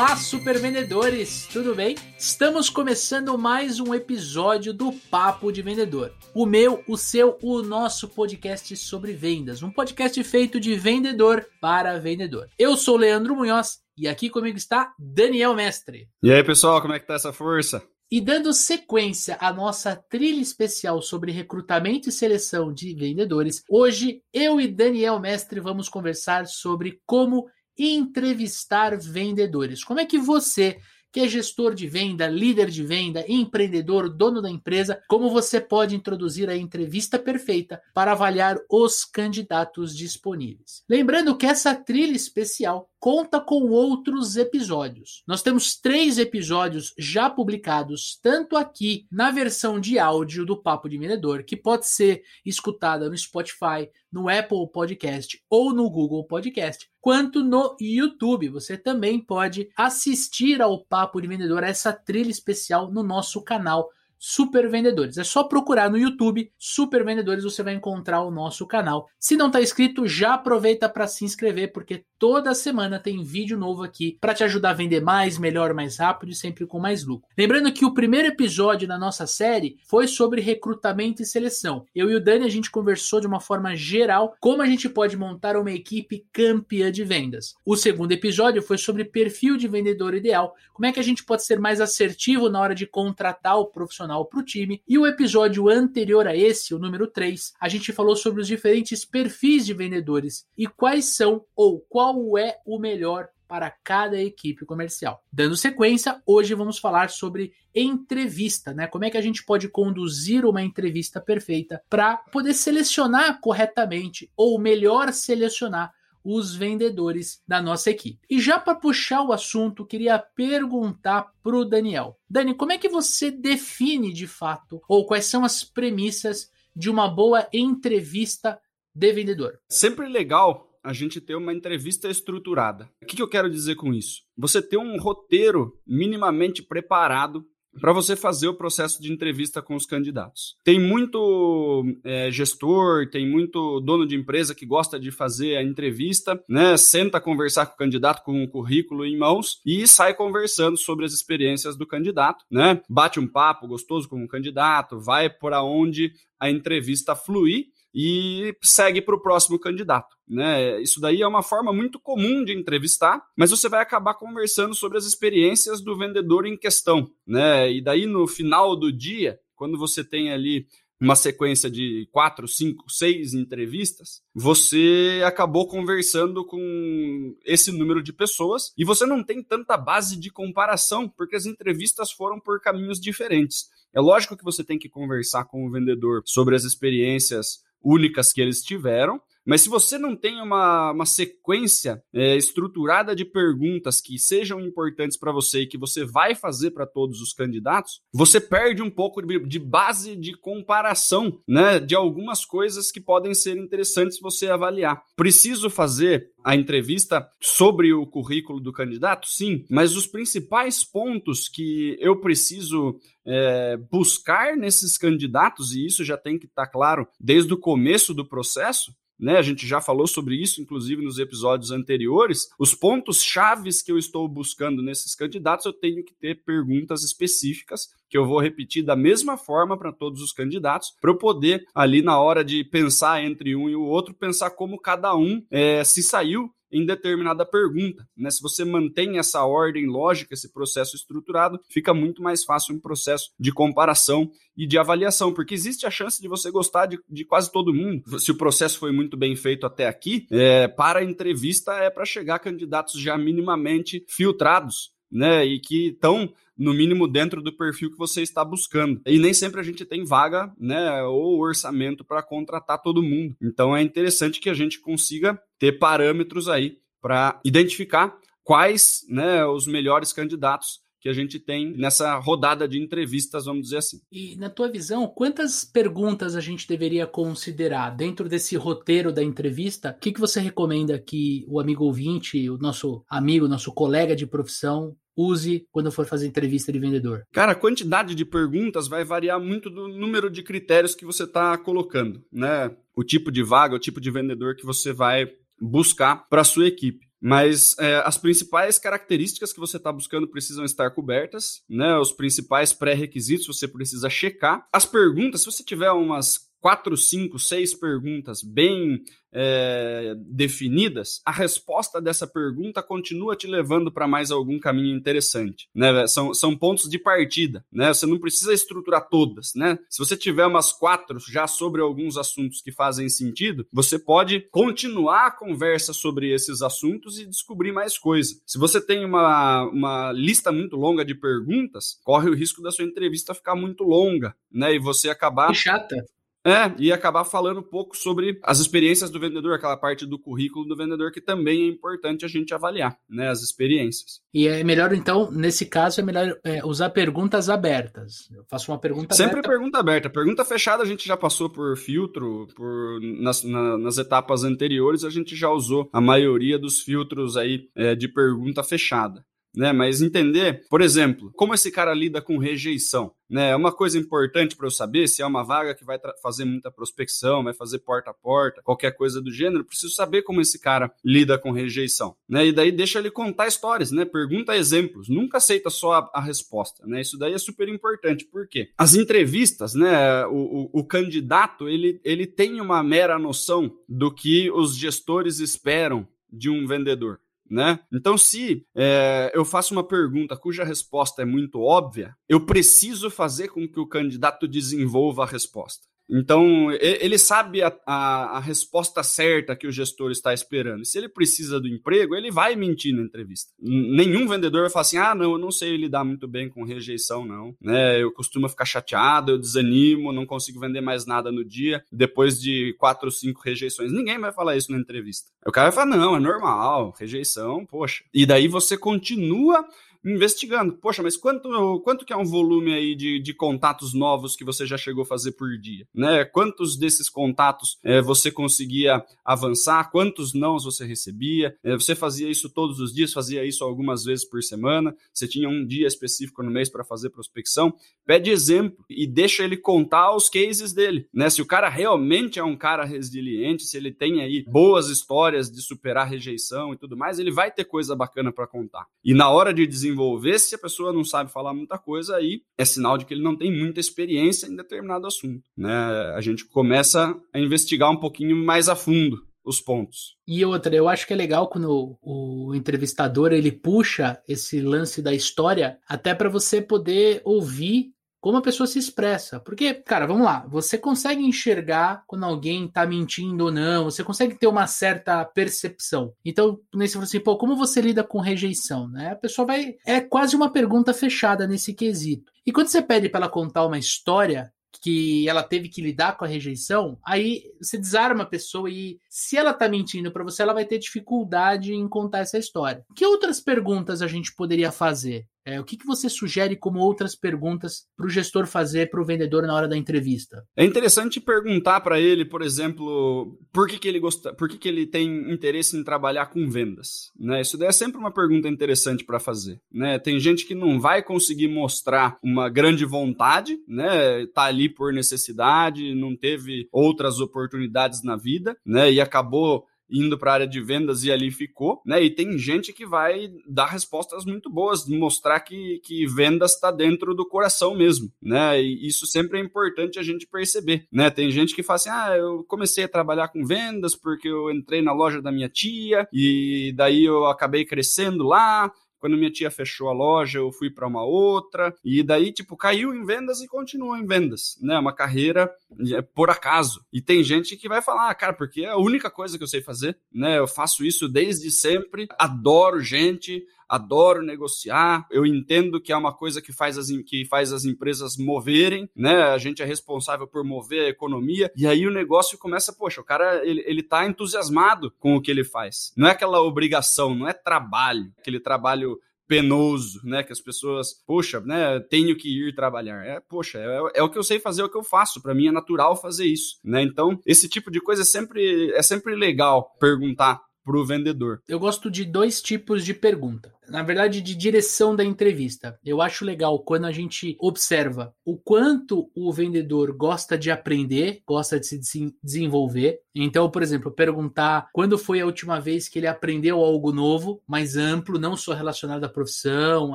Olá, super vendedores, tudo bem? Estamos começando mais um episódio do Papo de Vendedor. O meu, o seu, o nosso podcast sobre vendas, um podcast feito de vendedor para vendedor. Eu sou Leandro Munhoz e aqui comigo está Daniel Mestre. E aí, pessoal, como é que tá essa força? E dando sequência à nossa trilha especial sobre recrutamento e seleção de vendedores, hoje eu e Daniel Mestre vamos conversar sobre como entrevistar vendedores. Como é que você, que é gestor de venda, líder de venda, empreendedor, dono da empresa, como você pode introduzir a entrevista perfeita para avaliar os candidatos disponíveis? Lembrando que essa trilha especial conta com outros episódios. Nós temos três episódios já publicados, tanto aqui na versão de áudio do Papo de Vendedor, que pode ser escutada no Spotify, no Apple Podcast ou no Google Podcast, quanto no YouTube. Você também pode assistir ao Papo de Vendedor, essa trilha especial no nosso canal Super Vendedores. É só procurar no YouTube Super Vendedores, você vai encontrar o nosso canal. Se não está inscrito, já aproveita para se inscrever, porque toda semana tem vídeo novo aqui para te ajudar a vender mais, melhor, mais rápido e sempre com mais lucro. Lembrando que o primeiro episódio da nossa série foi sobre recrutamento e seleção. Eu e o Dani a gente conversou de uma forma geral como a gente pode montar uma equipe campeã de vendas. O segundo episódio foi sobre perfil de vendedor ideal, como é que a gente pode ser mais assertivo na hora de contratar o profissional para o time. E o episódio anterior a esse, o número 3, a gente falou sobre os diferentes perfis de vendedores e quais são ou qual qual é o melhor para cada equipe comercial. Dando sequência, hoje vamos falar sobre entrevista, né? Como é que a gente pode conduzir uma entrevista perfeita para poder selecionar corretamente ou melhor selecionar os vendedores da nossa equipe. E já para puxar o assunto, queria perguntar para o Daniel. Dani, como é que você define de fato ou quais são as premissas de uma boa entrevista de vendedor? Sempre legal a gente ter uma entrevista estruturada. O que, que eu quero dizer com isso? Você ter um roteiro minimamente preparado para você fazer o processo de entrevista com os candidatos. Tem muito é, gestor, tem muito dono de empresa que gosta de fazer a entrevista, né? Senta conversar com o candidato com um currículo em mãos e sai conversando sobre as experiências do candidato, né? Bate um papo gostoso com o candidato, vai por onde a entrevista fluir e segue para o próximo candidato. Né? Isso daí é uma forma muito comum de entrevistar, mas você vai acabar conversando sobre as experiências do vendedor em questão. Né? E daí, no final do dia, quando você tem ali uma sequência de quatro, cinco, seis entrevistas, você acabou conversando com esse número de pessoas e você não tem tanta base de comparação, porque as entrevistas foram por caminhos diferentes. É lógico que você tem que conversar com o vendedor sobre as experiências únicas que eles tiveram. Mas se você não tem uma, uma sequência é, estruturada de perguntas que sejam importantes para você e que você vai fazer para todos os candidatos, você perde um pouco de, de, base de comparação né, de algumas coisas que podem ser interessantes você avaliar. Preciso fazer a entrevista sobre o currículo do candidato? Sim, mas os principais pontos que eu preciso é, buscar nesses candidatos, e isso já tem que estar tá claro desde o começo do processo, né? A gente já falou sobre isso, inclusive, nos episódios anteriores. Os pontos chaves que eu estou buscando nesses candidatos, eu tenho que ter perguntas específicas que eu vou repetir da mesma forma para todos os candidatos, para eu poder, ali na hora de pensar entre um e o outro, pensar como cada um é, se saiu em determinada pergunta. Né? Se você mantém essa ordem lógica, esse processo estruturado, fica muito mais fácil um processo de comparação e de avaliação, porque existe a chance de você gostar de, de quase todo mundo. Se o processo foi muito bem feito até aqui, é, para a entrevista é para chegar candidatos já minimamente filtrados né? E que estão, no mínimo, dentro do perfil que você está buscando. E nem sempre a gente tem vaga, né? Ou orçamento para contratar todo mundo. Então é interessante que a gente consiga ter parâmetros aí para identificar quais né, os melhores candidatos que a gente tem nessa rodada de entrevistas, vamos dizer assim. E na tua visão, quantas perguntas a gente deveria considerar dentro desse roteiro da entrevista? O que, que você recomenda que o amigo ouvinte, o nosso amigo, nosso colega de profissão use quando for fazer entrevista de vendedor? Cara, a quantidade de perguntas vai variar muito do número de critérios que você está colocando, né? O tipo de vaga, o tipo de vendedor que você vai buscar para sua equipe. Mas é, as principais características que você está buscando precisam estar cobertas, né? Os principais pré-requisitos você precisa checar. As perguntas, se você tiver umas quatro, cinco, seis perguntas bem é, definidas, a resposta dessa pergunta continua te levando para mais algum caminho interessante. Né? São, são pontos de partida. Né? Você não precisa estruturar todas. Né? Se você tiver umas quatro já sobre alguns assuntos que fazem sentido, você pode continuar a conversa sobre esses assuntos e descobrir mais coisa. Se você tem uma, uma lista muito longa de perguntas, corre o risco da sua entrevista ficar muito longa, né? E você acabar. Que chata. É, e acabar falando um pouco sobre as experiências do vendedor, aquela parte do currículo do vendedor que também é importante a gente avaliar, né, as experiências. E é melhor, então, nesse caso, é melhor é, usar perguntas abertas. Eu faço uma pergunta Sempre aberta. pergunta aberta. Pergunta fechada a gente já passou por filtro, por, nas, na, nas etapas anteriores a gente já usou a maioria dos filtros aí é, de pergunta fechada né? Mas entender, por exemplo, como esse cara lida com rejeição, né? É uma coisa importante para eu saber se é uma vaga que vai fazer muita prospecção, vai fazer porta a porta, qualquer coisa do gênero, preciso saber como esse cara lida com rejeição, né? E daí deixa ele contar histórias, né? Pergunta exemplos, nunca aceita só a, a resposta, né? Isso daí é super importante, por quê? As entrevistas, né? O, o, o candidato, ele, ele tem uma mera noção do que os gestores esperam de um vendedor né? Então, se é, eu faço uma pergunta cuja resposta é muito óbvia, eu preciso fazer com que o candidato desenvolva a resposta. Então, ele sabe a, a, a, resposta certa que o gestor está esperando. Se ele precisa do emprego, ele vai mentir na entrevista. Nenhum vendedor vai falar assim: ah, não, eu não sei lidar muito bem com rejeição, não. Né? Eu costumo ficar chateado, eu desanimo, não consigo vender mais nada no dia depois de quatro ou cinco rejeições. Ninguém vai falar isso na entrevista. O cara vai falar: não, é normal, rejeição, poxa. E daí você continua investigando. Poxa, mas quanto, quanto que é um volume aí de, de contatos novos que você já chegou a fazer por dia? Né? Quantos desses contatos é, você conseguia avançar? Quantos não você recebia? É, você fazia isso todos os dias? Fazia isso algumas vezes por semana? Você tinha um dia específico no mês para fazer prospecção? Pede exemplo e deixa ele contar os cases dele. Né? Se o cara realmente é um cara resiliente, se ele tem aí boas histórias de superar rejeição e tudo mais, ele vai ter coisa bacana para contar. E na hora de desenvolver desenvolver. Se a pessoa não sabe falar muita coisa, aí é sinal de que ele não tem muita experiência em determinado assunto. Né? A gente começa a investigar um pouquinho mais a fundo os pontos. E outra, eu acho que é legal quando o, o entrevistador ele puxa esse lance da história até para você poder ouvir como a pessoa se expressa. Porque, cara, vamos lá, você consegue enxergar quando alguém tá mentindo ou não, você consegue ter uma certa percepção. Então, nesse você assim, pô, como você lida com rejeição, né? A pessoa vai. É quase uma pergunta fechada nesse quesito. E quando você pede para ela contar uma história, que ela teve que lidar com a rejeição, aí você desarma a pessoa e se ela tá mentindo para você, ela vai ter dificuldade em contar essa história. Que outras perguntas a gente poderia fazer? É, o que, que você sugere como outras perguntas para o gestor fazer para o vendedor na hora da entrevista? É interessante perguntar para ele, por exemplo, por que, que ele gosta, por que, que ele tem interesse em trabalhar com vendas. Né? Isso daí é sempre uma pergunta interessante para fazer. Né? Tem gente que não vai conseguir mostrar uma grande vontade, né? Tá ali por necessidade, não teve outras oportunidades na vida, né? E acabou indo para a área de vendas e ali ficou, né? E tem gente que vai dar respostas muito boas, mostrar que, que vendas está dentro do coração mesmo, né? E isso sempre é importante a gente perceber, né? Tem gente que fala assim: ah, eu comecei a trabalhar com vendas porque eu entrei na loja da minha tia e daí eu acabei crescendo lá quando minha tia fechou a loja, eu fui para uma outra, e daí, tipo, caiu em vendas e continua em vendas, né? Uma carreira é, por acaso. E tem gente que vai falar, ah, cara, porque é a única coisa que eu sei fazer, né? Eu faço isso desde sempre, adoro gente, adoro negociar, eu entendo que é uma coisa que faz as, que faz as empresas moverem, né? A gente é responsável por mover a economia, e aí o negócio começa, poxa, o cara, ele, ele tá entusiasmado com o que ele faz. Não é aquela obrigação, não é trabalho, aquele trabalho penoso, né? Que as pessoas, poxa, né? Tenho que ir trabalhar. É, poxa, é, é o que eu sei fazer, é o que eu faço. Para mim é natural fazer isso, né? Então, esse tipo de coisa é sempre, é sempre legal perguntar para o vendedor. Eu gosto de dois tipos de pergunta na verdade, de direção da entrevista. Eu acho legal quando a gente observa o quanto o vendedor gosta de aprender, gosta de se desenvolver. Então, por exemplo, perguntar quando foi a última vez que ele aprendeu algo novo, mais amplo, não só relacionado à profissão,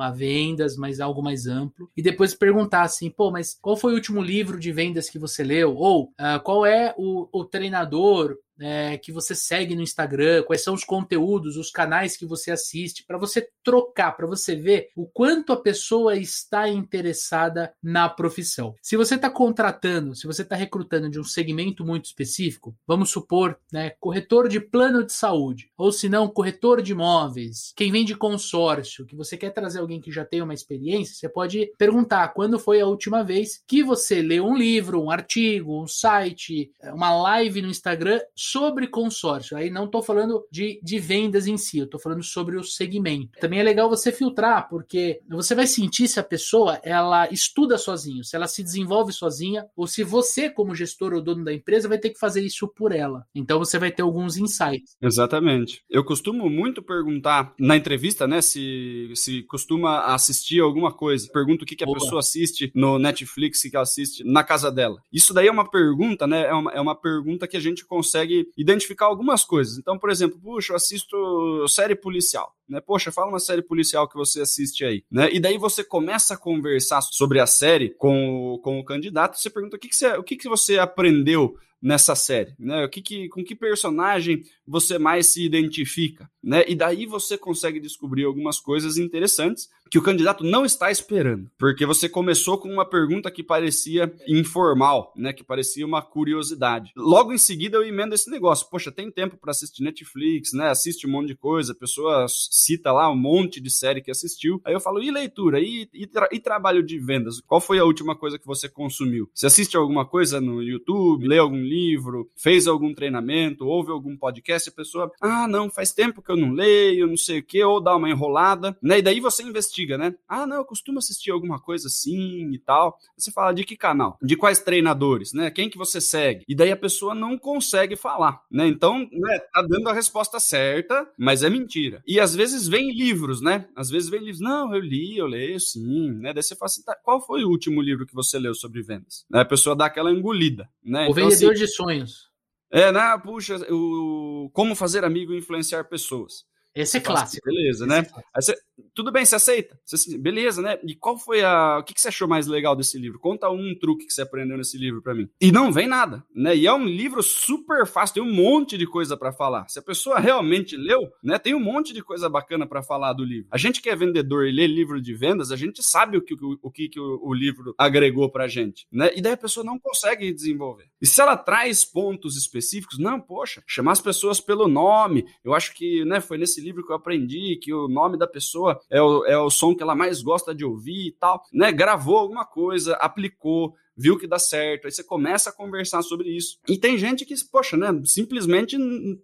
a vendas, mas algo mais amplo. E depois perguntar assim, pô, mas qual foi o último livro de vendas que você leu? Ou uh, qual é o, o treinador é, que você segue no Instagram, quais são os conteúdos, os canais que você assiste, para você trocar, para você ver o quanto a pessoa está interessada na profissão. Se você está contratando, se você está recrutando de um segmento muito específico, vamos supor, né, corretor de plano de saúde, ou se não, corretor de imóveis, quem vende consórcio, que você quer trazer alguém que já tem uma experiência, você pode perguntar quando foi a última vez que você leu um livro, um artigo, um site, uma live no Instagram sobre consórcio. Aí não estou falando de, de vendas em si, eu estou falando sobre o segmento. Também é legal você filtrar, porque você vai sentir se a pessoa ela estuda sozinho, se ela se desenvolve sozinha, ou se você, como gestor ou dono da empresa, vai ter que fazer isso por ela. Então você vai ter alguns insights. Exatamente. Eu costumo muito perguntar na entrevista, né, se, se costuma assistir alguma coisa. Pergunto o que, que a pessoa assiste no Netflix, que ela assiste na casa dela. Isso daí é uma pergunta, né? É uma, é uma pergunta que a gente consegue identificar algumas coisas. Então, por exemplo, puxa, eu assisto série policial né? Poxa, fala uma série policial que você assiste aí, né? E daí você começa a conversar sobre a série com o, com o candidato, você pergunta o que, que, você, o que, que você aprendeu nessa série, né? O que, que com que personagem você mais se identifica, né? E daí você consegue descobrir algumas coisas interessantes que o candidato não está esperando, porque você começou com uma pergunta que parecia informal, né? Que parecia uma curiosidade. Logo em seguida eu emendo esse negócio. Poxa, tem tempo para assistir Netflix, né? Assiste um monte de coisa, a pessoa cita lá um monte de série que assistiu. Aí eu falo, e leitura? E, e, tra e trabalho de vendas? Qual foi a última coisa que você consumiu? Você assiste alguma coisa no YouTube? Lê algum livro? Fez algum treinamento? Ouve algum podcast? A pessoa, ah, não, faz tempo que eu não leio, não sei o que, ou dá uma enrolada, né? E daí você investiga, né? Ah, não, eu costumo assistir alguma coisa assim e tal. Você fala de que canal? De quais treinadores, né? Quem que você segue? E daí a pessoa não consegue falar, né? Então, né, tá dando a resposta certa, mas é mentira. E às vezes vem livros, né? Às vezes vem livros, não, eu li, eu leio sim, né? Daí você fala assim, tá, qual foi o último livro que você leu sobre vendas? Né? A pessoa dá aquela engolida, né? O então, vendedor assim, de sonhos. É, né? Puxa, o como fazer amigo e influenciar pessoas. Esse é clássico. Beleza, né? É você, tudo bem, você aceita. Você, beleza, né? E qual foi a. O que, que você achou mais legal desse livro? Conta um truque que você aprendeu nesse livro para mim. E não vem nada, né? E é um livro super fácil, tem um monte de coisa para falar. Se a pessoa realmente leu, né? Tem um monte de coisa bacana para falar do livro. A gente que é vendedor e lê livro de vendas, a gente sabe o que o, o, que, que o, o livro agregou pra gente, né? E daí a pessoa não consegue desenvolver. E se ela traz pontos específicos, não, poxa, chamar as pessoas pelo nome. Eu acho que, né, foi nesse livro que eu aprendi que o nome da pessoa é o, é o som que ela mais gosta de ouvir e tal, né? Gravou alguma coisa, aplicou, viu que dá certo, aí você começa a conversar sobre isso. E tem gente que, poxa, né, simplesmente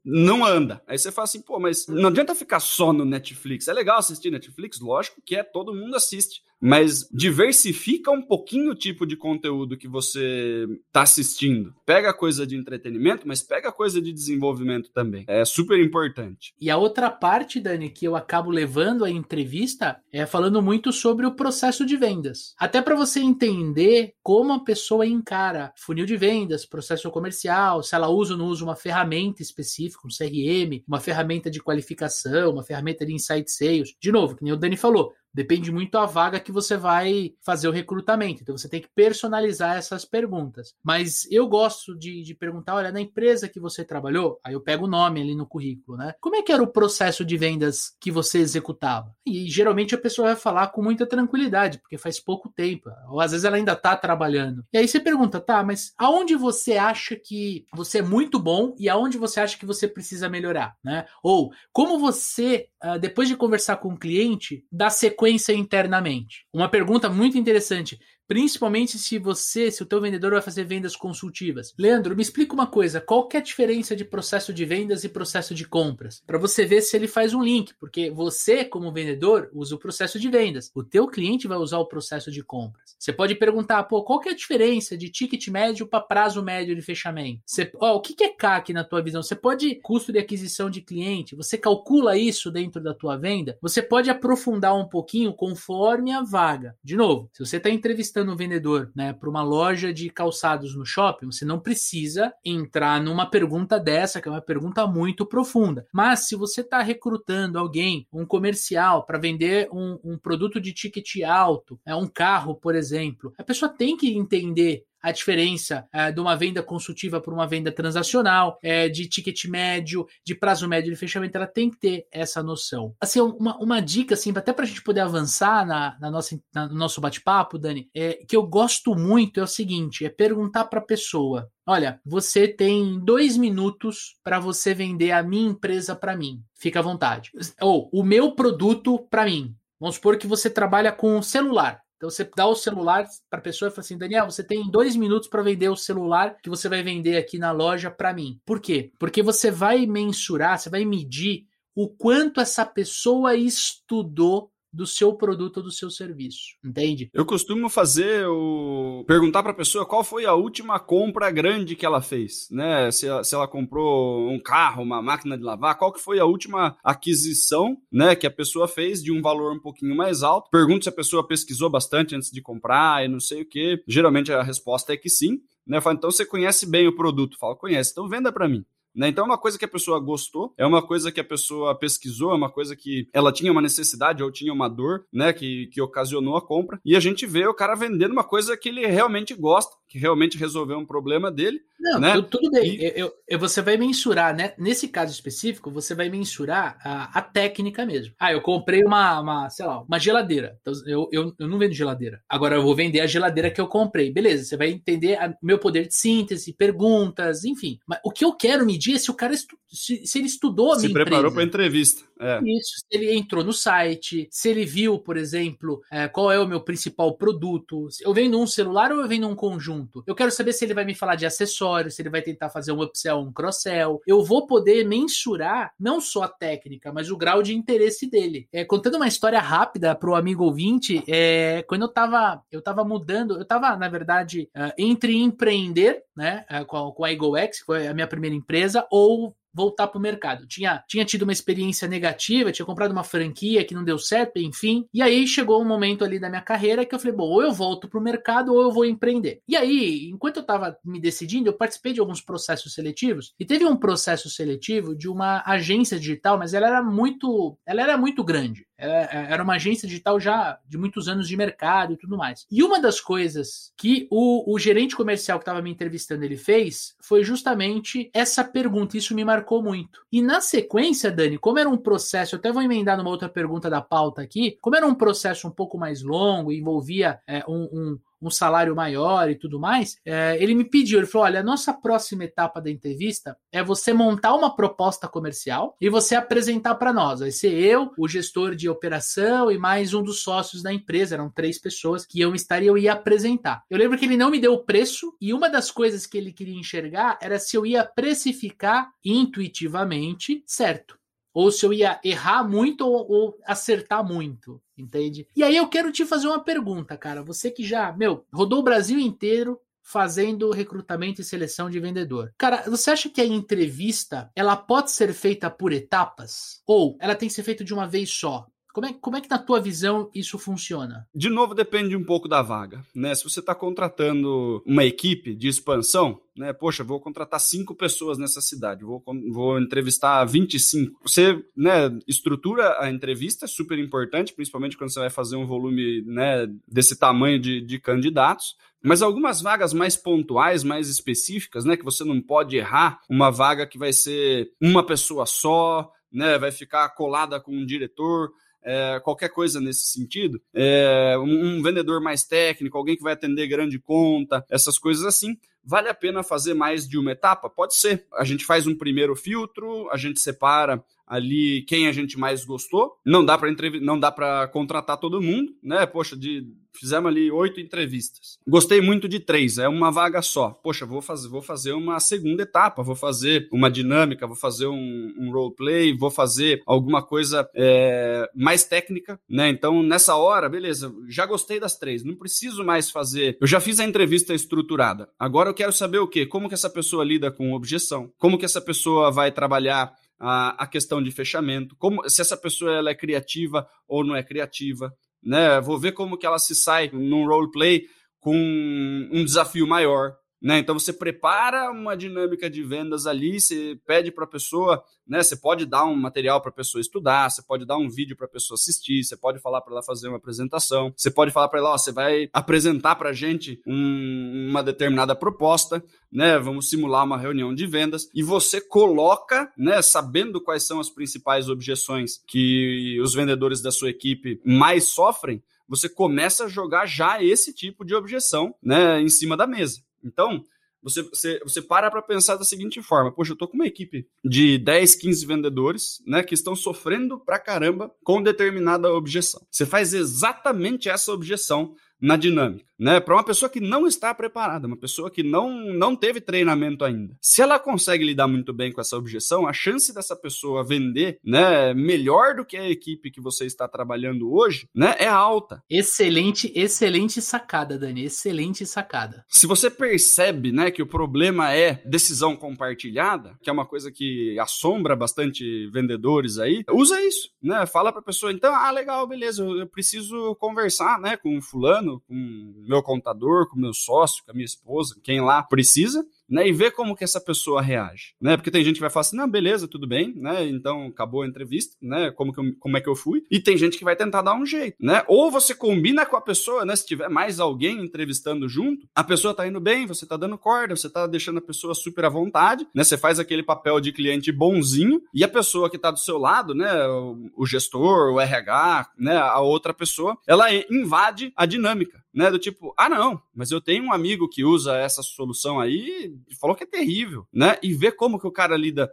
não anda. Aí você fala assim, pô, mas não adianta ficar só no Netflix. É legal assistir Netflix? Lógico que é, todo mundo assiste mas diversifica um pouquinho o tipo de conteúdo que você está assistindo. Pega coisa de entretenimento, mas pega coisa de desenvolvimento também. É super importante. E a outra parte, Dani, que eu acabo levando a entrevista é falando muito sobre o processo de vendas. Até para você entender como a pessoa encara funil de vendas, processo comercial, se ela usa ou não usa uma ferramenta específica, um CRM, uma ferramenta de qualificação, uma ferramenta de insight sales. De novo, que nem o Dani falou, Depende muito da vaga que você vai fazer o recrutamento. Então você tem que personalizar essas perguntas. Mas eu gosto de, de, perguntar: olha, na empresa que você trabalhou, aí eu pego o nome ali no currículo, né? Como é que era o processo de vendas que você executava? E geralmente a pessoa vai falar com muita tranquilidade, porque faz pouco tempo. Ou às vezes ela ainda está trabalhando. E aí você pergunta, tá, mas aonde você acha que você é muito bom e aonde você acha que você precisa melhorar, né? Ou como você, ah, depois de conversar com o cliente, dá sequência sequência internamente. Uma pergunta muito interessante: Principalmente se você, se o teu vendedor vai fazer vendas consultivas. Leandro, me explica uma coisa, qual que é a diferença de processo de vendas e processo de compras? Para você ver se ele faz um link, porque você, como vendedor, usa o processo de vendas. O teu cliente vai usar o processo de compras. Você pode perguntar, pô, qual que é a diferença de ticket médio para prazo médio de fechamento? Você, ó, o que, é CAC na tua visão? Você pode custo de aquisição de cliente, você calcula isso dentro da tua venda? Você pode aprofundar um pouquinho conforme a vaga. De novo, se você está entrevistando contratando um vendedor né, para uma loja de calçados no shopping, você não precisa entrar numa pergunta dessa, que é uma pergunta muito profunda. Mas se você está recrutando alguém, um comercial, para vender um, um, produto de ticket alto, é um carro, por exemplo, a pessoa tem que entender a diferença é, de uma venda consultiva para uma venda transacional, é, de ticket médio, de prazo médio de fechamento, ela tem que ter essa noção. Assim, uma, uma dica, assim, até para a gente poder avançar na, na nossa, na, no nosso bate-papo, Dani, é, que eu gosto muito é o seguinte: é perguntar para a pessoa. Olha, você tem dois minutos para você vender a minha empresa para mim. Fica à vontade. Ou o meu produto para mim. Vamos supor que você trabalha com celular. Então você dá o celular para a pessoa e fala assim: Daniel, você tem dois minutos para vender o celular que você vai vender aqui na loja para mim. Por quê? Porque você vai mensurar, você vai medir o quanto essa pessoa estudou do seu produto ou do seu serviço, entende? Eu costumo fazer o perguntar para a pessoa qual foi a última compra grande que ela fez, né? Se ela, se ela comprou um carro, uma máquina de lavar, qual que foi a última aquisição, né, que a pessoa fez de um valor um pouquinho mais alto? Pergunto se a pessoa pesquisou bastante antes de comprar e não sei o que. Geralmente a resposta é que sim. Né? Falo, então você conhece bem o produto? Fala, conhece, então venda para mim. Né? Então é uma coisa que a pessoa gostou, é uma coisa que a pessoa pesquisou, é uma coisa que ela tinha uma necessidade ou tinha uma dor, né, que, que ocasionou a compra. E a gente vê o cara vendendo uma coisa que ele realmente gosta, que realmente resolveu um problema dele. Não, né? tudo, tudo bem. E... Eu, eu, você vai mensurar, né? Nesse caso específico, você vai mensurar a, a técnica mesmo. Ah, eu comprei uma, uma, sei lá, uma geladeira. Então, eu, eu, eu não vendo geladeira. Agora eu vou vender a geladeira que eu comprei. Beleza, você vai entender o meu poder de síntese, perguntas, enfim. Mas o que eu quero medir dia se o cara se, se, ele estudou a se preparou para a entrevista. É. Isso, se ele entrou no site, se ele viu, por exemplo, é, qual é o meu principal produto. Eu vendo um celular ou eu vendo um conjunto? Eu quero saber se ele vai me falar de acessórios, se ele vai tentar fazer um upsell, um cross-sell. Eu vou poder mensurar não só a técnica, mas o grau de interesse dele. É, contando uma história rápida para o amigo ouvinte, é, quando eu estava eu tava mudando, eu estava, na verdade, uh, entre empreender né, uh, com, com a EagleX, que foi a minha primeira empresa, ou voltar para o mercado. Tinha, tinha tido uma experiência negativa, tinha comprado uma franquia que não deu certo, enfim. E aí chegou um momento ali da minha carreira que eu falei, bom, ou eu volto para o mercado ou eu vou empreender. E aí, enquanto eu estava me decidindo, eu participei de alguns processos seletivos e teve um processo seletivo de uma agência digital, mas ela era muito, ela era muito grande. É, era uma agência digital já de muitos anos de mercado e tudo mais. E uma das coisas que o, o gerente comercial que estava me entrevistando ele fez foi justamente essa pergunta. Isso me marcou muito. E na sequência, Dani, como era um processo, eu até vou emendar numa outra pergunta da pauta aqui, como era um processo um pouco mais longo, envolvia é, um, um um salário maior e tudo mais, é, ele me pediu, ele falou: olha, a nossa próxima etapa da entrevista é você montar uma proposta comercial e você apresentar para nós. Vai ser eu, o gestor de operação e mais um dos sócios da empresa. Eram três pessoas que eu estaria, eu ia apresentar. Eu lembro que ele não me deu o preço e uma das coisas que ele queria enxergar era se eu ia precificar intuitivamente certo ou se eu ia errar muito ou, ou, acertar muito, entende? E aí eu quero te fazer uma pergunta, cara. Você que já, meu, rodou o Brasil inteiro fazendo recrutamento e seleção de vendedor. Cara, você acha que a entrevista ela pode ser feita por etapas ou ela tem que ser feita de uma vez só? Como é, como é que, na tua visão, isso funciona? De novo, depende um pouco da vaga. Né? Se você está contratando uma equipe de expansão, né? Poxa, vou contratar cinco pessoas nessa cidade, vou, vou entrevistar 25. Você né, estrutura a entrevista, é super importante, principalmente quando você vai fazer um volume né, desse tamanho de, de candidatos. Mas algumas vagas mais pontuais, mais específicas, né? Que você não pode errar, uma vaga que vai ser uma pessoa só, né? Vai ficar colada com um diretor é, qualquer coisa nesse sentido, é, um, um, vendedor mais técnico, alguém que vai atender grande conta, essas coisas assim, Vale a pena fazer mais de uma etapa? Pode ser. A gente faz um primeiro filtro, a gente separa ali quem a gente mais gostou. Não dá para não dá para contratar todo mundo, né? Poxa, de fizemos ali oito entrevistas. Gostei muito de três, é uma vaga só. Poxa, vou fazer, vou fazer uma segunda etapa, vou fazer uma dinâmica, vou fazer um, um roleplay, vou fazer alguma coisa é, mais técnica, né? Então, nessa hora, beleza, já gostei das três, não preciso mais fazer. Eu já fiz a entrevista estruturada. Agora eu quero saber o quê? Como que essa pessoa lida com objeção? Como que essa pessoa vai trabalhar a, a questão de fechamento, como se essa pessoa ela é criativa ou não é criativa, né? Vou ver como que ela se sai num roleplay com um desafio maior, né? Então você prepara uma dinâmica de vendas ali, você pede para a pessoa, né? Você pode dar um material para a pessoa estudar, você pode dar um vídeo para a pessoa assistir, você pode falar para ela fazer uma apresentação, você pode falar para ela, ó, você vai apresentar para a gente um, uma determinada proposta, né? Vamos simular uma reunião de vendas e você coloca, né? Sabendo quais são as principais objeções que os vendedores da sua equipe mais sofrem, você começa a jogar já esse tipo de objeção, né? Em cima da mesa. Então, você, você, você para para pensar da seguinte forma: poxa, eu tô com uma equipe de 10, 15 vendedores, né, que estão sofrendo pra caramba com determinada objeção. Você faz exatamente essa objeção na dinâmica, né? Para uma pessoa que não está preparada, uma pessoa que não, não teve treinamento ainda. Se ela consegue lidar muito bem com essa objeção, a chance dessa pessoa vender, né, melhor do que a equipe que você está trabalhando hoje, né, é alta. Excelente, excelente sacada, Dani, excelente sacada. Se você percebe, né, que o problema é decisão compartilhada, que é uma coisa que assombra bastante vendedores aí, usa isso, né? Fala para a pessoa, então, ah, legal, beleza, eu preciso conversar, né, com fulano com meu contador, com meu sócio, com a minha esposa, quem lá precisa, né, e ver como que essa pessoa reage, né? Porque tem gente que vai falar assim, não, beleza, tudo bem, né? Então acabou a entrevista, né? Como, que eu, como é que eu fui? E tem gente que vai tentar dar um jeito, né? Ou você combina com a pessoa, né? Se tiver mais alguém entrevistando junto, a pessoa tá indo bem, você tá dando corda, você tá deixando a pessoa super à vontade, né? Você faz aquele papel de cliente bonzinho e a pessoa que tá do seu lado, né? O, o gestor, o RH, né? A outra pessoa, ela invade a dinâmica, né? Do tipo, ah, não, mas eu tenho um amigo que usa essa solução aí falou que é terrível, né? E ver como que o cara lida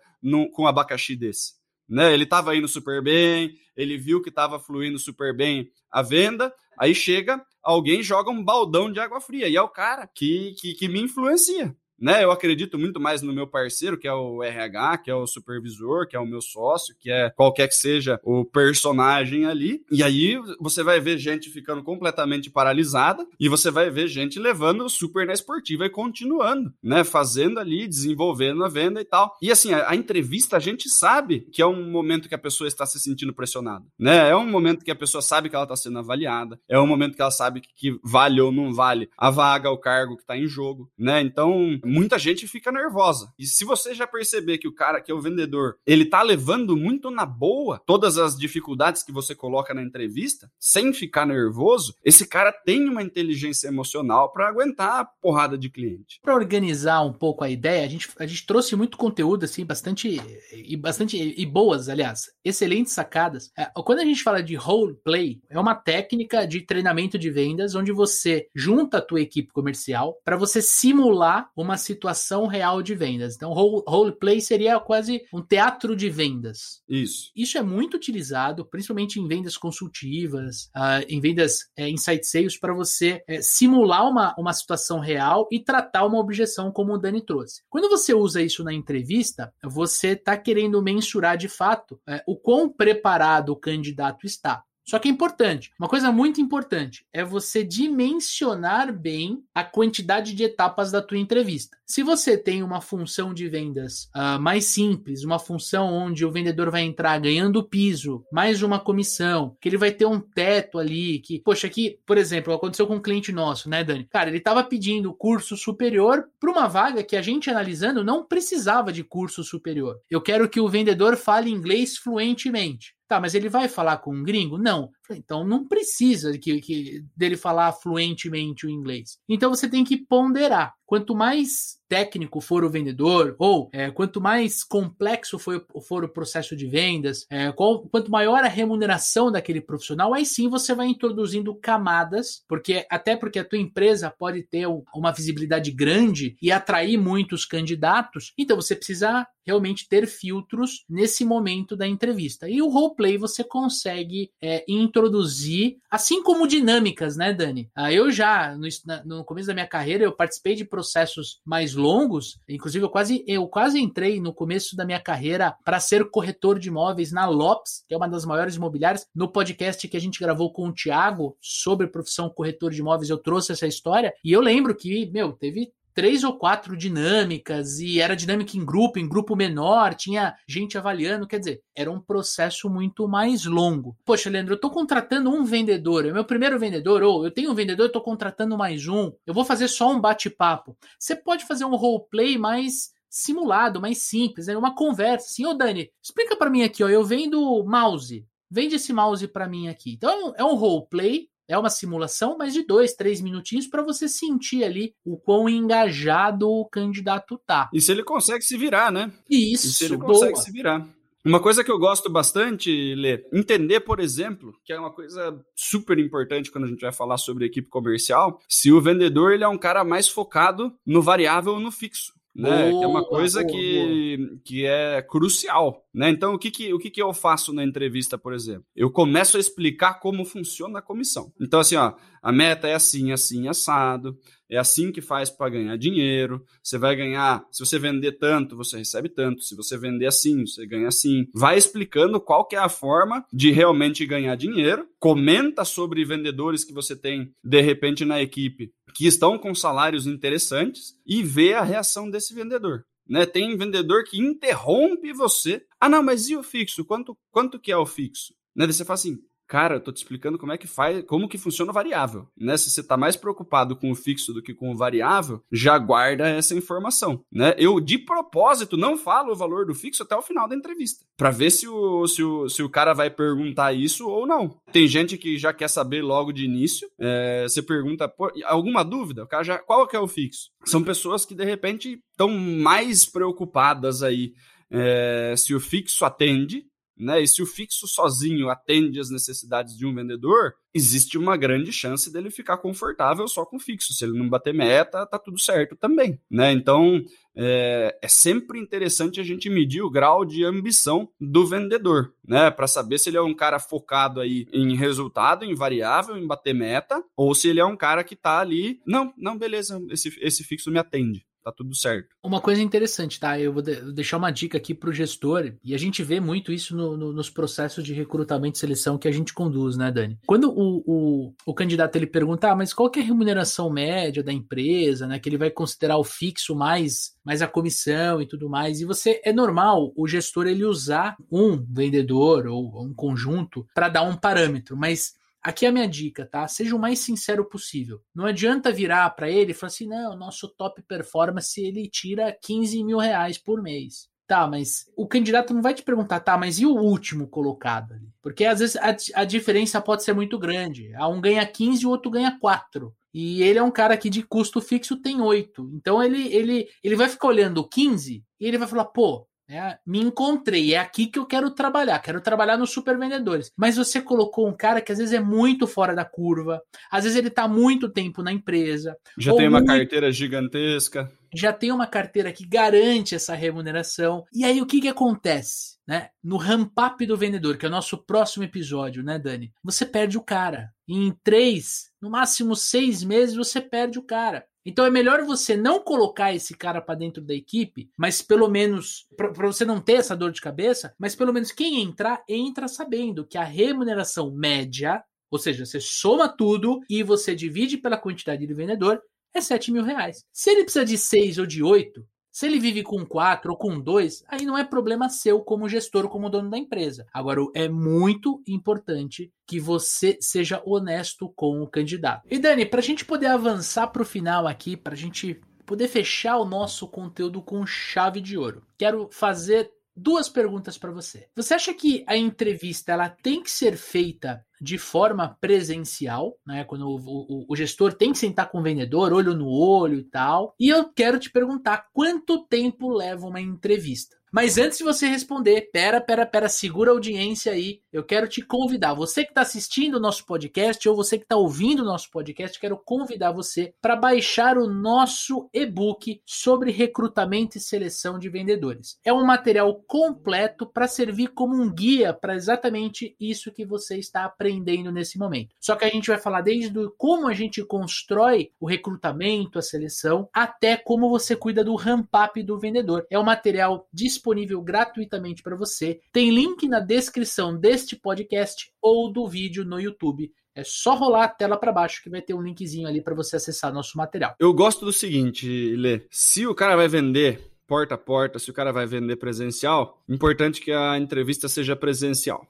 com um abacaxi desse. Né? Ele estava indo super bem, ele viu que estava fluindo super bem a venda, aí chega, alguém joga um baldão de água fria, e é o cara que, que, que me influencia né? Eu acredito muito mais no meu parceiro, que é o RH, que é o supervisor, que é o meu sócio, que é qualquer que seja o personagem ali. E aí você vai ver gente ficando completamente paralisada e você vai ver gente levando super na esportiva e continuando, né? Fazendo ali, desenvolvendo a venda e tal. E assim, a, a entrevista a gente sabe que é um momento que a pessoa está se sentindo pressionada, né? É um momento que a pessoa sabe que ela está sendo avaliada, é um momento que ela sabe que, que vale ou não vale a vaga, o cargo que está em jogo, né? Então, muita gente fica nervosa. E se você já perceber que o cara que é o vendedor, ele tá levando muito na boa todas as dificuldades que você coloca na entrevista, sem ficar nervoso, esse cara tem uma inteligência emocional para aguentar a porrada de cliente. Para organizar um pouco a ideia, a gente, a gente trouxe muito conteúdo assim, bastante e bastante e boas, aliás, excelentes sacadas. É, quando a gente fala de role play, é uma técnica de treinamento de vendas onde você junta a tua equipe comercial para você simular uma situação real de vendas. Então, roleplay seria quase um teatro de vendas. Isso. Isso é muito utilizado, principalmente em vendas consultivas, uh, em vendas é, insight sales, para você é, simular uma, uma situação real e tratar uma objeção, como o Dani trouxe. Quando você usa isso na entrevista, você está querendo mensurar de fato é, o quão preparado o candidato está. Só que é importante, uma coisa muito importante é você dimensionar bem a quantidade de etapas da tua entrevista. Se você tem uma função de vendas uh, mais simples, uma função onde o vendedor vai entrar ganhando piso, mais uma comissão, que ele vai ter um teto ali, que, poxa, aqui, por exemplo, aconteceu com um cliente nosso, né, Dani? Cara, ele estava pedindo curso superior para uma vaga que a gente analisando não precisava de curso superior. Eu quero que o vendedor fale inglês fluentemente. Tá, mas ele vai falar com um gringo? Não. Então não precisa que, que dele falar fluentemente o inglês. Então você tem que ponderar. Quanto mais técnico for o vendedor, ou é, quanto mais complexo for, for, o processo de vendas, é, qual, quanto maior a remuneração daquele profissional, aí sim você vai introduzindo camadas, porque até porque a tua empresa pode ter uma visibilidade grande e atrair muitos candidatos, então você precisa realmente ter filtros nesse momento da entrevista. E o roleplay você consegue é, introduzir, assim como dinâmicas, né, Dani? Ah, eu já, no, começo da minha carreira, eu participei de processos mais longos. Inclusive, eu quase, eu quase entrei no começo da minha carreira para ser corretor de imóveis na Lopes, que é uma das maiores imobiliárias. No podcast que a gente gravou com o Thiago sobre profissão corretor de imóveis, eu trouxe essa história. E eu lembro que, meu, teve três ou quatro dinâmicas e era dinâmica em grupo, em grupo menor, tinha gente avaliando, quer dizer, era um processo muito mais longo. Poxa, Leandro, eu estou contratando um vendedor, é meu primeiro vendedor, ou eu tenho um vendedor, estou contratando mais um, eu vou fazer só um bate-papo. Você pode fazer um roleplay mais simulado, mais simples, né? uma conversa, assim, ô Dani, explica para mim aqui, ó, eu vendo mouse, vende esse mouse para mim aqui. Então é um roleplay é uma simulação, mas de dois, três minutinhos para você sentir ali o quão engajado o candidato tá. E se ele consegue se virar, né? Isso. E se ele boa. consegue se virar. Uma coisa que eu gosto bastante, Lê, entender, por exemplo, que é uma coisa super importante quando a gente vai falar sobre equipe comercial, se o vendedor ele é um cara mais focado no variável ou no fixo né? Boa, é uma coisa boa, que, boa. que é crucial, né? Então, o que que, o que que eu faço na entrevista, por exemplo? Eu começo a explicar como funciona a comissão. Então, assim, ó, a meta é assim, assim, assado, é assim que faz para ganhar dinheiro. Você vai ganhar, se você vender tanto, você recebe tanto. Se você vender assim, você ganha assim. Vai explicando qual que é a forma de realmente ganhar dinheiro. Comenta sobre vendedores que você tem de repente na equipe que estão com salários interessantes e vê a reação desse vendedor. Né? Tem vendedor que interrompe você. Ah, não, mas e o fixo? Quanto, quanto que é o fixo? Né? Você fala assim, cara, eu tô te explicando como é que faz, como que funciona o variável, né? Se você tá mais preocupado com o fixo do que com o variável, já guarda essa informação, né? Eu de propósito não falo o valor do fixo até o final da entrevista, para ver se o, se o se o cara vai perguntar isso ou não. Tem gente que já quer saber logo de início. É, você pergunta, alguma dúvida? O cara já, qual que é o fixo? São pessoas que de repente estão mais preocupadas aí é, se o fixo atende né? E se o fixo sozinho atende às necessidades de um vendedor, existe uma grande chance dele ficar confortável só com o fixo. Se ele não bater meta, tá tudo certo também, né? Então é, é sempre interessante a gente medir o grau de ambição do vendedor, né? Para saber se ele é um cara focado aí em resultado, em variável, em bater meta, ou se ele é um cara que tá ali, não, não, beleza, esse, esse fixo me atende tá tudo certo. Uma coisa interessante, tá? Eu vou, de deixar uma dica aqui pro gestor, e a gente vê muito isso no, no, nos processos de recrutamento e seleção que a gente conduz, né, Dani? Quando o, o, o candidato ele pergunta, ah, mas qual que é a remuneração média da empresa, né? Que ele vai considerar o fixo mais, mais a comissão e tudo mais. E você, é normal o gestor ele usar um vendedor ou um conjunto para dar um parâmetro, mas Aqui é a minha dica, tá? Seja o mais sincero possível. Não adianta virar para ele e falar assim: não, nosso top performance ele tira 15 mil reais por mês. Tá, mas o candidato não vai te perguntar, tá, mas e o último colocado ali? Porque às vezes a, a diferença pode ser muito grande. Um ganha 15 e o outro ganha 4. E ele é um cara que de custo fixo tem 8. Então ele, ele, ele vai ficar olhando 15 e ele vai falar, pô, é, me encontrei, é aqui que eu quero trabalhar, quero trabalhar nos super vendedores. Mas você colocou um cara que às vezes é muito fora da curva, às vezes ele está muito tempo na empresa. Já tem uma muito... carteira gigantesca. Já tem uma carteira que garante essa remuneração. E aí o que, que acontece? Né? No ramp-up do vendedor, que é o nosso próximo episódio, né, Dani? Você perde o cara. em três, no máximo seis meses, você perde o cara. Então é melhor você não colocar esse cara para dentro da equipe, mas pelo menos para você não ter essa dor de cabeça, mas pelo menos quem entrar entra sabendo que a remuneração média, ou seja, você soma tudo e você divide pela quantidade de vendedor, é 7 mil reais. Se ele precisa de 6 ou de 8, se ele vive com quatro ou com dois, aí não é problema seu como gestor como dono da empresa. Agora, é muito importante que você seja honesto com o candidato. E Dani, para a gente poder avançar para o final aqui, para a gente poder fechar o nosso conteúdo com chave de ouro, quero fazer duas perguntas para você. Você acha que a entrevista ela tem que ser feita de forma presencial, né? Quando o, o, o, gestor tem que sentar com o vendedor, olho no olho e tal. E eu quero te perguntar quanto tempo leva uma entrevista. Mas antes de você responder, pera, pera, pera, segura a audiência aí. Eu quero te convidar, você que está assistindo o nosso podcast ou você que está ouvindo o nosso podcast, quero convidar você para baixar o nosso e-book sobre recrutamento e seleção de vendedores. É um material completo para servir como um guia para exatamente isso que você está aprendendo nesse momento. Só que a gente vai falar desde como a gente constrói o recrutamento, a seleção, até como você cuida do ramp-up do vendedor. É um material disponível disponível gratuitamente para você. Tem link na descrição deste podcast ou do vídeo no YouTube. É só rolar a tela para baixo que vai ter um linkzinho ali para você acessar nosso material. Eu gosto do seguinte, Lê. Se o cara vai vender porta a porta, se o cara vai vender presencial, importante que a entrevista seja presencial.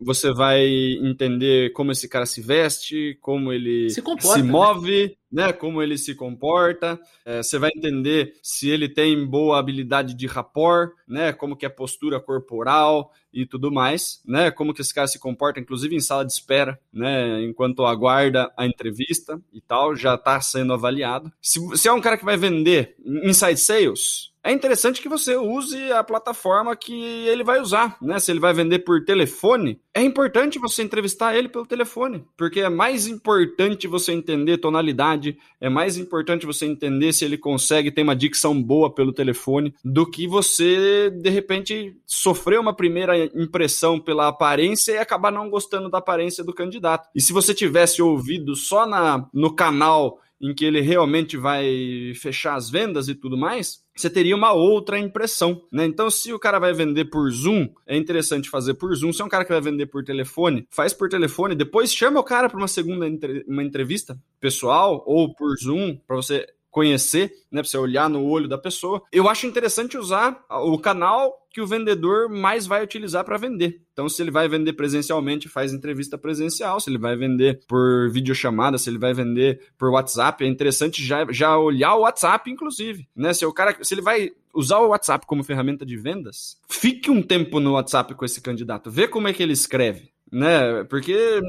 Você vai entender como esse cara se veste, como ele se, comporta, se né? move, né? né? Como ele se comporta. É, você vai entender se ele tem boa habilidade de rapport, né? Como que é a postura corporal e tudo mais, né? Como que esse cara se comporta, inclusive em sala de espera, né? Enquanto aguarda a entrevista e tal, já está sendo avaliado. Se, se é um cara que vai vender inside sales, é interessante que você use a plataforma que ele vai usar, né? Se ele vai vender por telefone, é importante você entrevistar ele pelo telefone, porque é mais importante você entender tonalidade, é mais importante você entender se ele consegue ter uma dicção boa pelo telefone, do que você, de repente, sofrer uma primeira impressão pela aparência e acabar não gostando da aparência do candidato. E se você tivesse ouvido só na, no canal em que ele realmente vai fechar as vendas e tudo mais, você teria uma outra impressão, né? Então, se o cara vai vender por Zoom, é interessante fazer por Zoom. Se é um cara que vai vender por telefone, faz por telefone, depois chama o cara para uma segunda entre... uma entrevista pessoal ou por Zoom para você conhecer, né, para você olhar no olho da pessoa. Eu acho interessante usar o canal que o vendedor mais vai utilizar para vender. Então, se ele vai vender presencialmente, faz entrevista presencial. Se ele vai vender por videochamada, se ele vai vender por WhatsApp, é interessante já, já olhar o WhatsApp, inclusive. Né? Se o cara, se ele vai usar o WhatsApp como ferramenta de vendas, fique um tempo no WhatsApp com esse candidato, vê como é que ele escreve. Né? Porque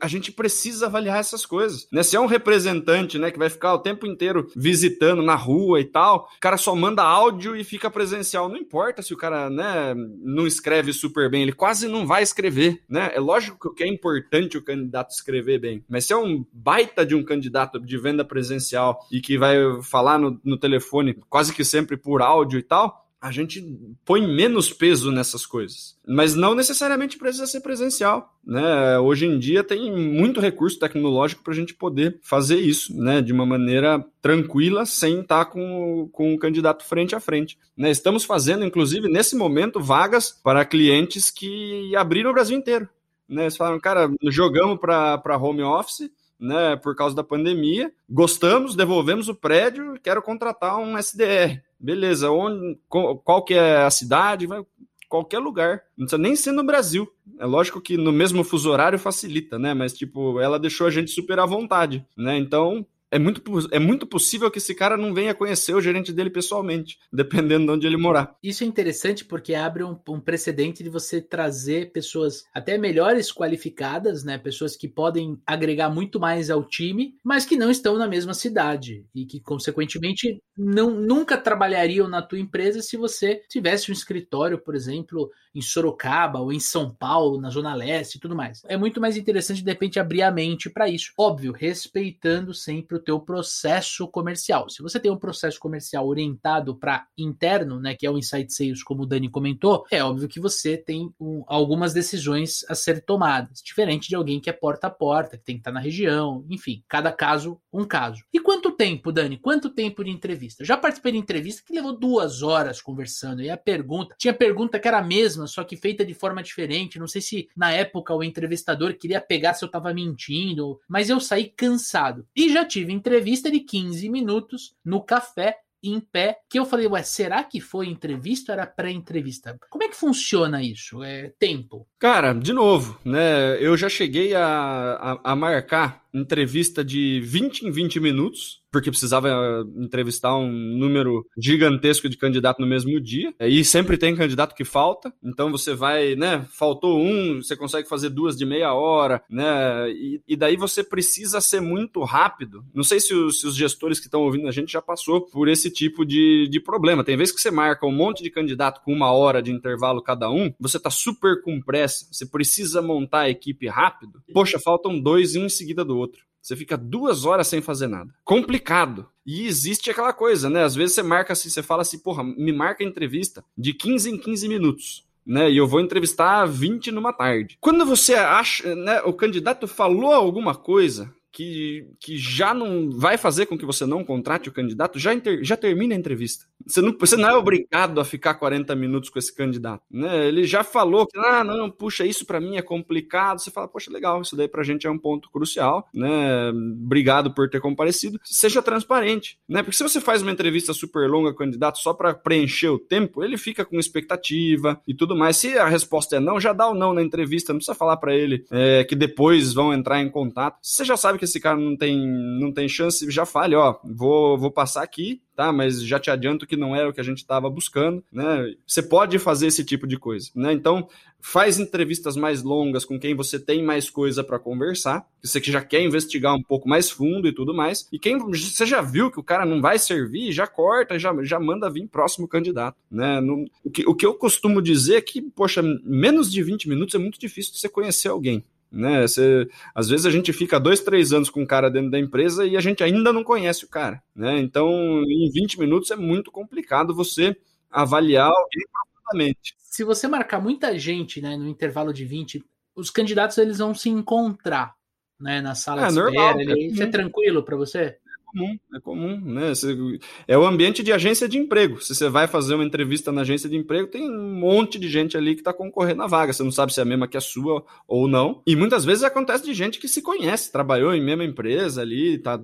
a gente precisa avaliar essas coisas. Né? Se é um representante, né, que vai ficar o tempo inteiro visitando na rua e tal, o cara só manda áudio e fica presencial. Não importa se o cara, né, não escreve super bem, ele quase não vai escrever, né? É lógico que é importante o candidato escrever bem, mas se é um baita de um candidato de venda presencial e que vai falar no, no telefone quase que sempre por áudio e tal, a gente põe menos peso nessas coisas. Mas não necessariamente precisa ser presencial. Né? Hoje em dia tem muito recurso tecnológico para a gente poder fazer isso né? de uma maneira tranquila, sem estar com, com o candidato frente a frente. Né? Estamos fazendo, inclusive, nesse momento, vagas para clientes que abriram o Brasil inteiro. Né? Eles falaram, cara, jogamos para home office, né, por causa da pandemia. Gostamos, devolvemos o prédio, quero contratar um SDR. Beleza, onde, qual que é a cidade? Vai qualquer lugar. Não precisa nem ser no Brasil. É lógico que no mesmo fuso horário facilita, né? Mas, tipo, ela deixou a gente super à vontade, né? Então, é muito, é muito possível que esse cara não venha conhecer o gerente dele pessoalmente, dependendo de onde ele morar. Isso é interessante porque abre um, um, precedente de você trazer pessoas até melhores qualificadas, né? Pessoas que podem agregar muito mais ao time, mas que não estão na mesma cidade e que, consequentemente, não, nunca trabalhariam na tua empresa se você tivesse um escritório, por exemplo, em Sorocaba ou em São Paulo, na Zona Leste e tudo mais. É muito mais interessante, de repente, abrir a mente para isso. Óbvio, respeitando sempre o teu processo comercial. Se você tem um processo comercial orientado para interno, né, que é o Insight Sales, como o Dani comentou, é óbvio que você tem um, algumas decisões a ser tomadas, diferente de alguém que é porta a porta, que tem que estar na região, enfim, cada caso um caso. E quanto tempo, Dani? Quanto tempo de entrevista? Já participei de entrevista que levou duas horas conversando e a pergunta, tinha pergunta que era a mesma, só que feita de forma diferente. Não sei se na época o entrevistador queria pegar se eu estava mentindo, mas eu saí cansado. E já tive entrevista de 15 minutos no café em pé, que eu falei, ué, será que foi entrevista ou era pré-entrevista? Como é que funciona isso? É tempo? Cara, de novo, né? Eu já cheguei a, a, a marcar entrevista de 20 em 20 minutos, porque precisava eh, entrevistar um número gigantesco de candidato no mesmo dia. E sempre tem candidato que falta, então você vai, né? Faltou um, você consegue fazer duas de meia hora, né? E, e daí você precisa ser muito rápido. Não sei se os, se os gestores que estão ouvindo a gente já passou por esse tipo de, de problema. Tem vezes que você marca um monte de candidato com uma hora de intervalo cada um, você tá super com pressa, você precisa montar a equipe rápido. Poxa, faltam dois um em seguida do outro. Você fica duas horas sem fazer nada. Complicado. E existe aquela coisa, né? Às vezes você marca assim, você fala assim, porra, me marca a entrevista de 15 em 15 minutos. Né, e eu vou entrevistar 20 numa tarde. Quando você acha, né, o candidato falou alguma coisa que, que já não vai fazer com que você não contrate o candidato, já, inter, já termina a entrevista. Você não, você não é obrigado a ficar 40 minutos com esse candidato. Né? Ele já falou que, ah, não, puxa, isso para mim é complicado. Você fala, poxa, legal, isso daí pra gente é um ponto crucial. Né? Obrigado por ter comparecido. Seja transparente. Né? Porque se você faz uma entrevista super longa com o candidato só para preencher o tempo, ele fica com expectativa e tudo mais. Se a resposta é não, já dá o não na entrevista. Não precisa falar para ele é, que depois vão entrar em contato. Você já sabe que esse cara não tem, não tem chance, já fale, ó, vou, vou passar aqui, tá? Mas já te adianto que não era o que a gente estava buscando, né? Você pode fazer esse tipo de coisa, né? Então, faz entrevistas mais longas com quem você tem mais coisa para conversar, você que já quer investigar um pouco mais fundo e tudo mais. E quem você já viu que o cara não vai servir, já corta, já, já manda vir próximo candidato, né? No, o, que, o que eu costumo dizer é que, poxa, menos de 20 minutos é muito difícil você conhecer alguém né? Você, às vezes a gente fica dois, três anos com um cara dentro da empresa e a gente ainda não conhece o cara, né? Então, em 20 minutos é muito complicado você avaliar alguém profundamente. Se você marcar muita gente, né, no intervalo de 20, os candidatos eles vão se encontrar, né, na sala é, de normal, espera. É, isso é tranquilo para você? Comum, é comum, né? É o ambiente de agência de emprego. Se você vai fazer uma entrevista na agência de emprego, tem um monte de gente ali que está concorrendo à vaga. Você não sabe se é a mesma que a sua ou não. E muitas vezes acontece de gente que se conhece, trabalhou em mesma empresa ali, tá,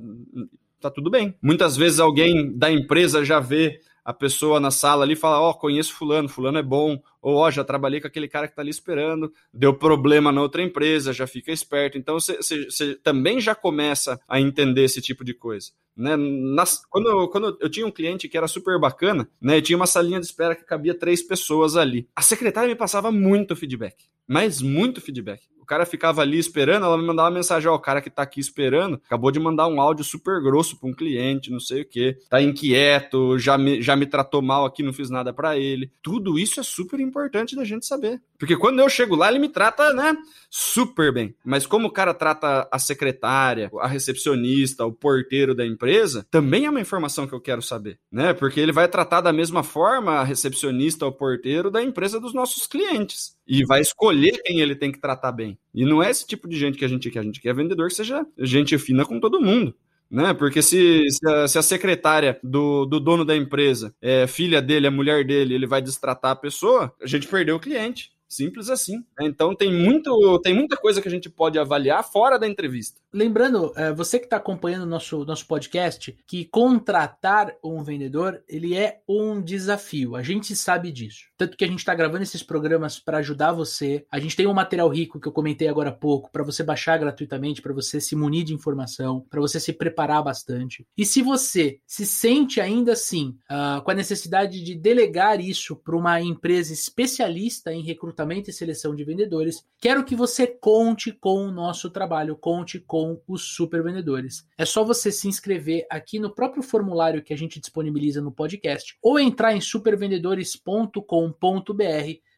tá tudo bem. Muitas vezes alguém da empresa já vê a pessoa na sala ali fala: Ó, oh, conheço Fulano, Fulano é bom, ou ó, já trabalhei com aquele cara que tá ali esperando, deu problema na outra empresa, já fica esperto. Então você também já começa a entender esse tipo de coisa. Né? Nas, quando, eu, quando eu tinha um cliente que era super bacana, né? tinha uma salinha de espera que cabia três pessoas ali. A secretária me passava muito feedback, mas muito feedback. O cara ficava ali esperando, ela me mandava uma mensagem: Ó, o cara que tá aqui esperando acabou de mandar um áudio super grosso para um cliente, não sei o que, tá inquieto, já me, já me tratou mal aqui, não fiz nada para ele. Tudo isso é super importante da gente saber. Porque quando eu chego lá, ele me trata, né, super bem. Mas como o cara trata a secretária, a recepcionista, o porteiro da empresa, também é uma informação que eu quero saber, né? Porque ele vai tratar da mesma forma a recepcionista, o porteiro da empresa dos nossos clientes e vai escolher quem ele tem que tratar bem. E não é esse tipo de gente que a gente quer. A gente quer vendedor que seja gente fina com todo mundo. Né? Porque se, se, a, se a secretária do, do dono da empresa é filha dele, é mulher dele, ele vai destratar a pessoa, a gente perdeu o cliente. Simples assim. Né? Então tem, muito, tem muita coisa que a gente pode avaliar fora da entrevista. Lembrando, é, você que está acompanhando o nosso, nosso podcast, que contratar um vendedor, ele é um desafio. A gente sabe disso. Tanto que a gente está gravando esses programas para ajudar você. A gente tem um material rico que eu comentei agora há pouco, para você baixar gratuitamente, para você se munir de informação, para você se preparar bastante. E se você se sente ainda assim uh, com a necessidade de delegar isso para uma empresa especialista em recrutamento, recrutamento e seleção de vendedores, quero que você conte com o nosso trabalho, conte com os super vendedores. É só você se inscrever aqui no próprio formulário que a gente disponibiliza no podcast ou entrar em supervendedores.com.br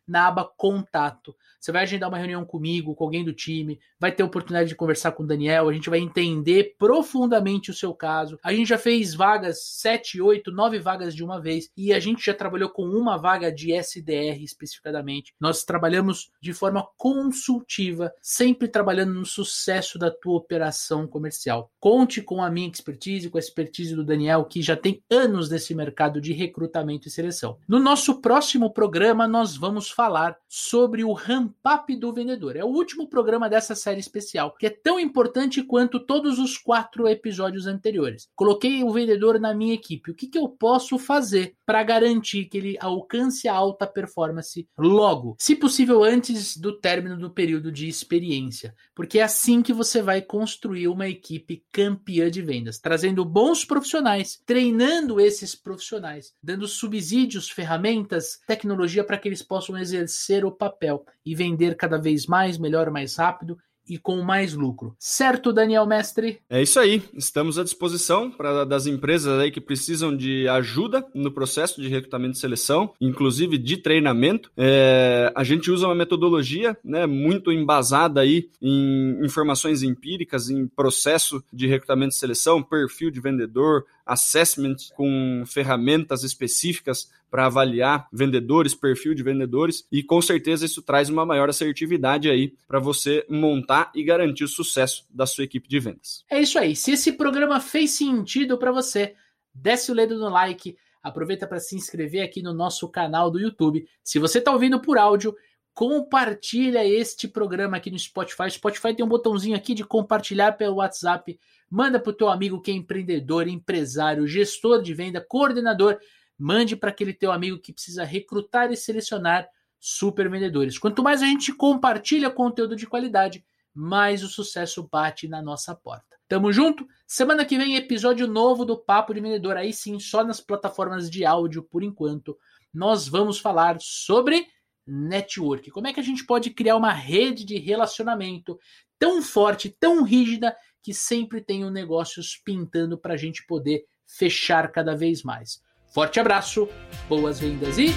na aba Contato. Você vai agendar uma reunião comigo, com alguém do time, vai ter oportunidade de conversar com o Daniel, a gente vai entender profundamente o seu caso. A gente já fez vagas, 7, 8, 9 vagas de uma vez, e a gente já trabalhou com uma vaga de SDR especificadamente. Nós trabalhamos de forma consultiva, sempre trabalhando no sucesso da tua operação comercial. Conte com a minha expertise, com a expertise do Daniel, que já tem anos nesse mercado de recrutamento e seleção. No nosso próximo programa, nós vamos falar sobre o ramp-up do vendedor. É o último programa dessa série especial, que é tão importante quanto todos os quatro episódios anteriores. Coloquei o vendedor na minha equipe. O que, que eu posso fazer para garantir que ele alcance a alta performance logo? Se possível, antes do término do período de experiência, porque é assim que você vai construir uma equipe campeã de vendas, trazendo bons profissionais, treinando esses profissionais, dando subsídios, ferramentas, tecnologia para que eles possam exercer o papel e vender cada vez mais, melhor, mais rápido e com mais lucro. Certo, Daniel Mestre? É isso aí. Estamos à disposição para das empresas aí que precisam de ajuda no processo de recrutamento e seleção, inclusive de treinamento. É, a gente usa uma metodologia né, muito embasada aí em informações empíricas, em processo de recrutamento e seleção, perfil de vendedor, assessment com ferramentas específicas para avaliar vendedores, perfil de vendedores, e com certeza isso traz uma maior assertividade aí para você montar e garantir o sucesso da sua equipe de vendas. É isso aí. Se esse programa fez sentido para você, desce o dedo no like, aproveita para se inscrever aqui no nosso canal do YouTube. Se você está ouvindo por áudio, compartilha este programa aqui no Spotify. Spotify tem um botãozinho aqui de compartilhar pelo WhatsApp. Manda para o teu amigo que é empreendedor, empresário, gestor de venda, coordenador Mande para aquele teu amigo que precisa recrutar e selecionar super vendedores. Quanto mais a gente compartilha conteúdo de qualidade, mais o sucesso bate na nossa porta. Tamo junto? Semana que vem, episódio novo do Papo de Vendedor. Aí sim, só nas plataformas de áudio por enquanto. Nós vamos falar sobre network. Como é que a gente pode criar uma rede de relacionamento tão forte, tão rígida, que sempre tenham negócios pintando para a gente poder fechar cada vez mais. Forte abraço, boas vendas e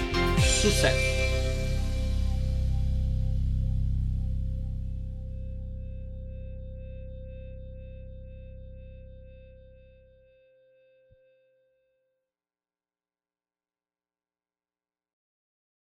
sucesso!